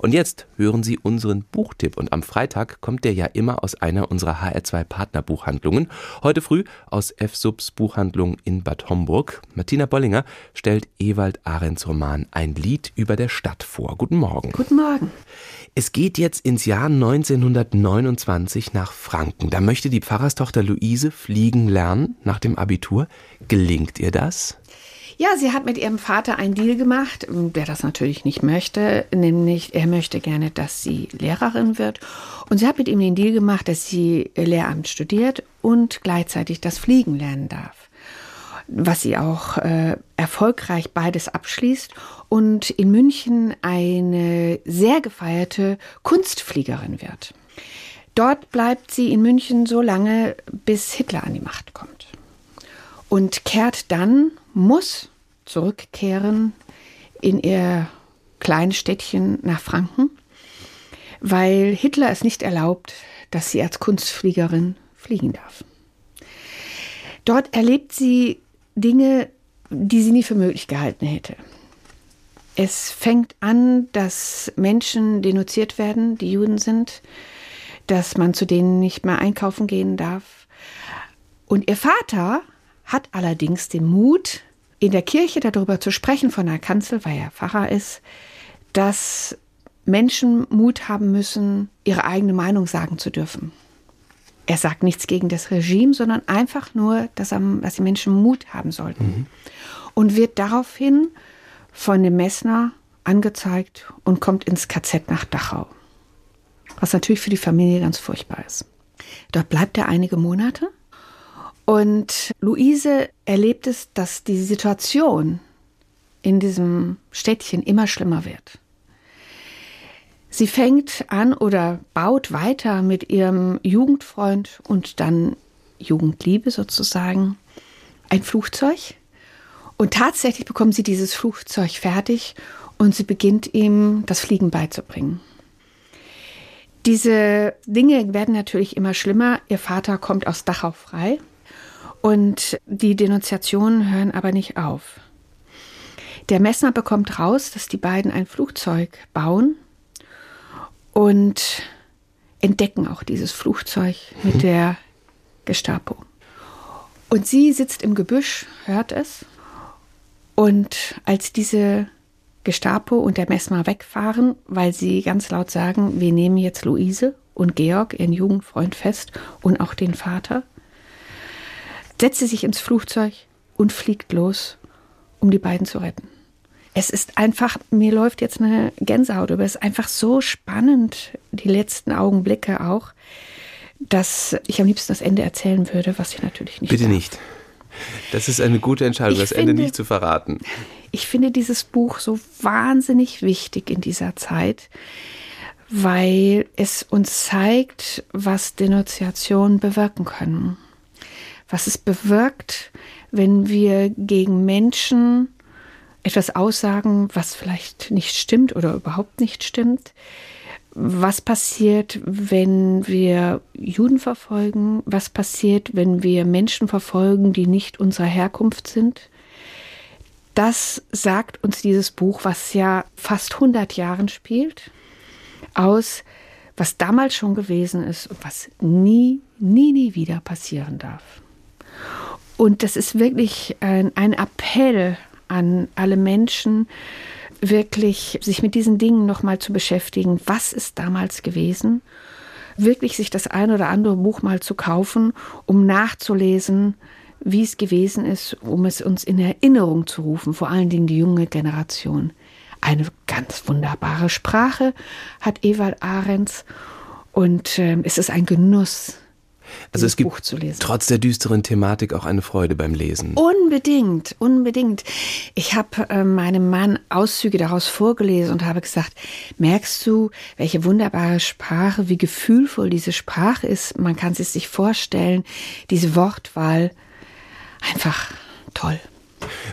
Und jetzt hören Sie unseren Buchtipp und am Freitag kommt der ja immer aus einer unserer HR2 Partnerbuchhandlungen. Heute früh aus F-Subs Buchhandlung in Bad Homburg. Martina Bollinger stellt Ewald Ahrens Roman Ein Lied über der Stadt vor. Guten Morgen. Guten Morgen. Es geht jetzt ins Jahr 1929 nach Franken. Da möchte die Pfarrerstochter Luise fliegen lernen nach dem Abitur. Gelingt ihr das? Ja, sie hat mit ihrem Vater einen Deal gemacht, der das natürlich nicht möchte, nämlich er möchte gerne, dass sie Lehrerin wird. Und sie hat mit ihm den Deal gemacht, dass sie Lehramt studiert und gleichzeitig das Fliegen lernen darf. Was sie auch äh, erfolgreich beides abschließt und in München eine sehr gefeierte Kunstfliegerin wird. Dort bleibt sie in München so lange, bis Hitler an die Macht kommt. Und kehrt dann muss zurückkehren in ihr kleines Städtchen nach Franken, weil Hitler es nicht erlaubt, dass sie als Kunstfliegerin fliegen darf. Dort erlebt sie Dinge, die sie nie für möglich gehalten hätte. Es fängt an, dass Menschen denunziert werden, die Juden sind, dass man zu denen nicht mehr einkaufen gehen darf. Und ihr Vater hat allerdings den Mut, in der Kirche darüber zu sprechen, von der Kanzel, weil er Pfarrer ist, dass Menschen Mut haben müssen, ihre eigene Meinung sagen zu dürfen. Er sagt nichts gegen das Regime, sondern einfach nur, dass, er, dass die Menschen Mut haben sollten. Mhm. Und wird daraufhin von dem Messner angezeigt und kommt ins KZ nach Dachau. Was natürlich für die Familie ganz furchtbar ist. Dort bleibt er einige Monate und Luise erlebt es, dass die Situation in diesem Städtchen immer schlimmer wird. Sie fängt an oder baut weiter mit ihrem Jugendfreund und dann Jugendliebe sozusagen ein Flugzeug. Und tatsächlich bekommt sie dieses Flugzeug fertig und sie beginnt ihm das Fliegen beizubringen. Diese Dinge werden natürlich immer schlimmer. Ihr Vater kommt aus Dachau frei und die Denunziationen hören aber nicht auf. Der Messner bekommt raus, dass die beiden ein Flugzeug bauen und entdecken auch dieses Flugzeug mit mhm. der Gestapo. Und sie sitzt im Gebüsch, hört es. Und als diese Gestapo und der Messner wegfahren, weil sie ganz laut sagen, wir nehmen jetzt Luise und Georg, ihren Jugendfreund, fest und auch den Vater, setzt sie sich ins Flugzeug und fliegt los, um die beiden zu retten. Es ist einfach, mir läuft jetzt eine Gänsehaut über. Es ist einfach so spannend, die letzten Augenblicke auch, dass ich am liebsten das Ende erzählen würde, was ich natürlich nicht. Bitte darf. nicht. Das ist eine gute Entscheidung, ich das finde, Ende nicht zu verraten. Ich finde dieses Buch so wahnsinnig wichtig in dieser Zeit, weil es uns zeigt, was Denunziationen bewirken können was es bewirkt, wenn wir gegen Menschen etwas aussagen, was vielleicht nicht stimmt oder überhaupt nicht stimmt. Was passiert, wenn wir Juden verfolgen? Was passiert, wenn wir Menschen verfolgen, die nicht unserer Herkunft sind? Das sagt uns dieses Buch, was ja fast 100 Jahren spielt, aus, was damals schon gewesen ist und was nie, nie, nie wieder passieren darf. Und das ist wirklich ein, ein Appell an alle Menschen, wirklich sich mit diesen Dingen nochmal zu beschäftigen. Was ist damals gewesen? Wirklich sich das ein oder andere Buch mal zu kaufen, um nachzulesen, wie es gewesen ist, um es uns in Erinnerung zu rufen, vor allen Dingen die junge Generation. Eine ganz wunderbare Sprache hat Ewald Ahrens und äh, es ist ein Genuss, also es gibt trotz der düsteren Thematik auch eine Freude beim Lesen. Unbedingt, unbedingt. Ich habe äh, meinem Mann Auszüge daraus vorgelesen und habe gesagt, merkst du, welche wunderbare Sprache, wie gefühlvoll diese Sprache ist. Man kann es sich vorstellen, diese Wortwahl, einfach toll.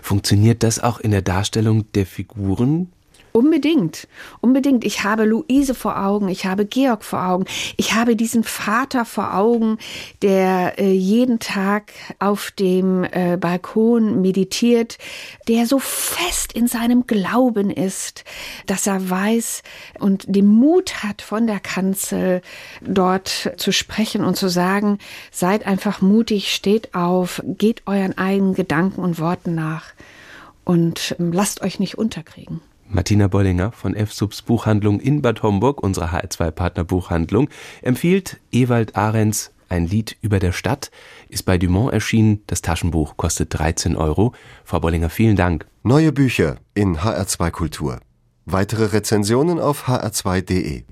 Funktioniert das auch in der Darstellung der Figuren? Unbedingt, unbedingt. Ich habe Luise vor Augen, ich habe Georg vor Augen, ich habe diesen Vater vor Augen, der äh, jeden Tag auf dem äh, Balkon meditiert, der so fest in seinem Glauben ist, dass er weiß und den Mut hat, von der Kanzel dort zu sprechen und zu sagen, seid einfach mutig, steht auf, geht euren eigenen Gedanken und Worten nach und ähm, lasst euch nicht unterkriegen. Martina Bollinger von F-Subs Buchhandlung in Bad Homburg, unserer HR2-Partnerbuchhandlung, empfiehlt Ewald Ahrens ein Lied über der Stadt, ist bei Dumont erschienen. Das Taschenbuch kostet 13 Euro. Frau Bollinger, vielen Dank. Neue Bücher in HR2 Kultur. Weitere Rezensionen auf hr2.de.